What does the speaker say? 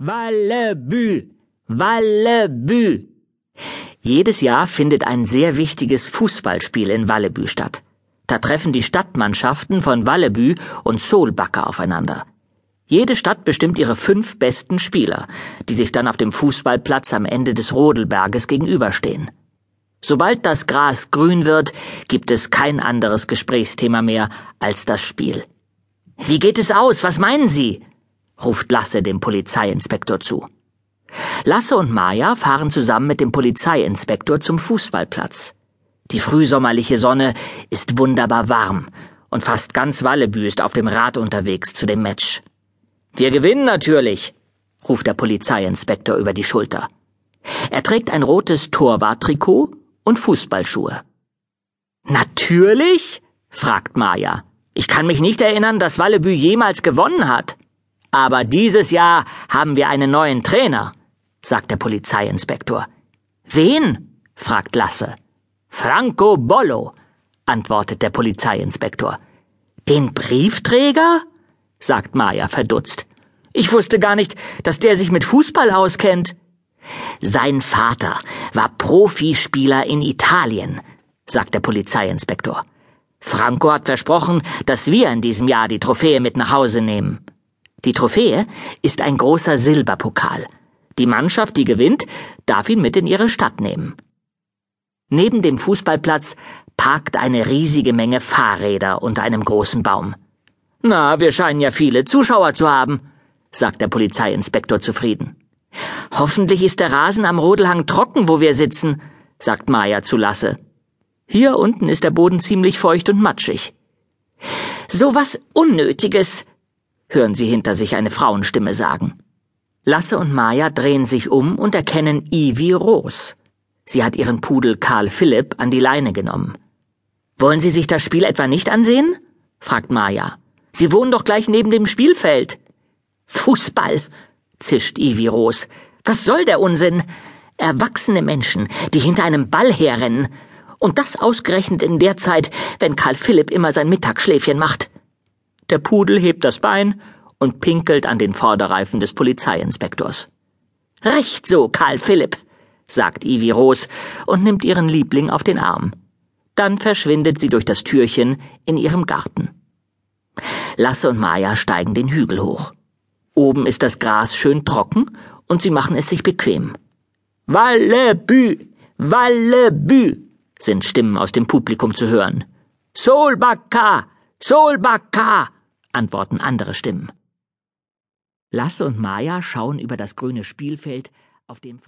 Wallebü, Wallebü. Jedes Jahr findet ein sehr wichtiges Fußballspiel in Wallebü statt. Da treffen die Stadtmannschaften von Wallebü und Solbacke aufeinander. Jede Stadt bestimmt ihre fünf besten Spieler, die sich dann auf dem Fußballplatz am Ende des Rodelberges gegenüberstehen. Sobald das Gras grün wird, gibt es kein anderes Gesprächsthema mehr als das Spiel. Wie geht es aus? Was meinen Sie? Ruft Lasse dem Polizeiinspektor zu. Lasse und Maja fahren zusammen mit dem Polizeiinspektor zum Fußballplatz. Die frühsommerliche Sonne ist wunderbar warm und fast ganz Wallebü ist auf dem Rad unterwegs zu dem Match. Wir gewinnen natürlich, ruft der Polizeiinspektor über die Schulter. Er trägt ein rotes Torwarttrikot und Fußballschuhe. Natürlich? fragt Maja. Ich kann mich nicht erinnern, dass Wallebü jemals gewonnen hat. Aber dieses Jahr haben wir einen neuen Trainer, sagt der Polizeiinspektor. Wen? fragt Lasse. Franco Bollo, antwortet der Polizeiinspektor. Den Briefträger? sagt Maja verdutzt. Ich wusste gar nicht, dass der sich mit Fußball auskennt. Sein Vater war Profispieler in Italien, sagt der Polizeiinspektor. Franco hat versprochen, dass wir in diesem Jahr die Trophäe mit nach Hause nehmen. Die Trophäe ist ein großer Silberpokal. Die Mannschaft, die gewinnt, darf ihn mit in ihre Stadt nehmen. Neben dem Fußballplatz parkt eine riesige Menge Fahrräder unter einem großen Baum. Na, wir scheinen ja viele Zuschauer zu haben, sagt der Polizeiinspektor zufrieden. Hoffentlich ist der Rasen am Rodelhang trocken, wo wir sitzen, sagt Maja zu Lasse. Hier unten ist der Boden ziemlich feucht und matschig. So was Unnötiges, hören sie hinter sich eine Frauenstimme sagen. Lasse und Maja drehen sich um und erkennen Ivy Roos. Sie hat ihren Pudel Karl Philipp an die Leine genommen. Wollen Sie sich das Spiel etwa nicht ansehen? fragt Maja. Sie wohnen doch gleich neben dem Spielfeld. Fußball, zischt Ivy Roos. Was soll der Unsinn? Erwachsene Menschen, die hinter einem Ball herrennen. Und das ausgerechnet in der Zeit, wenn Karl Philipp immer sein Mittagsschläfchen macht. Der Pudel hebt das Bein und pinkelt an den Vorderreifen des Polizeiinspektors. Recht so, Karl Philipp, sagt Ivy Roos und nimmt ihren Liebling auf den Arm. Dann verschwindet sie durch das Türchen in ihrem Garten. Lasse und Maja steigen den Hügel hoch. Oben ist das Gras schön trocken und sie machen es sich bequem. Wallebü, Wallebü, sind Stimmen aus dem Publikum zu hören. Solbacca, Solbacca, antworten andere Stimmen. Lasse und Maja schauen über das grüne Spielfeld, auf dem